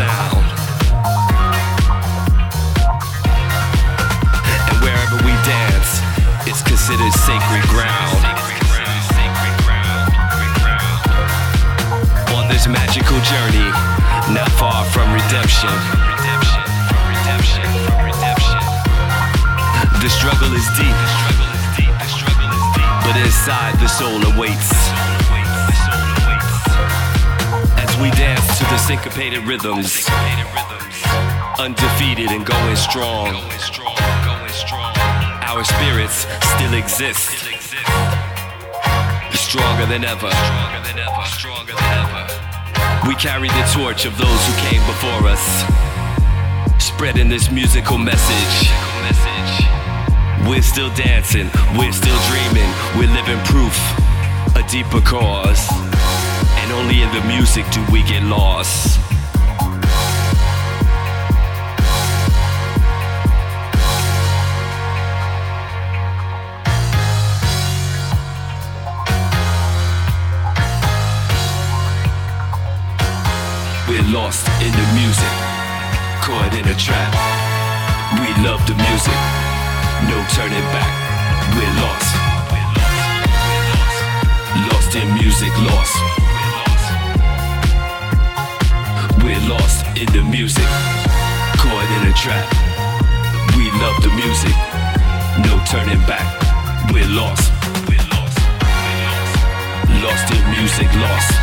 sound. And wherever we dance, it's considered sacred ground. On this magical journey, not far from redemption. The struggle is deep, but inside the soul awaits. We dance to the syncopated rhythms, undefeated and going strong. Our spirits still exist, stronger than ever. We carry the torch of those who came before us, spreading this musical message. We're still dancing, we're still dreaming, we're living proof, a deeper cause. Only in the music do we get lost. We're lost in the music, caught in a trap. We love the music, no turning back. We're lost, lost in music, lost. Trap. We love the music, no turning back. We're lost, lost in music, lost.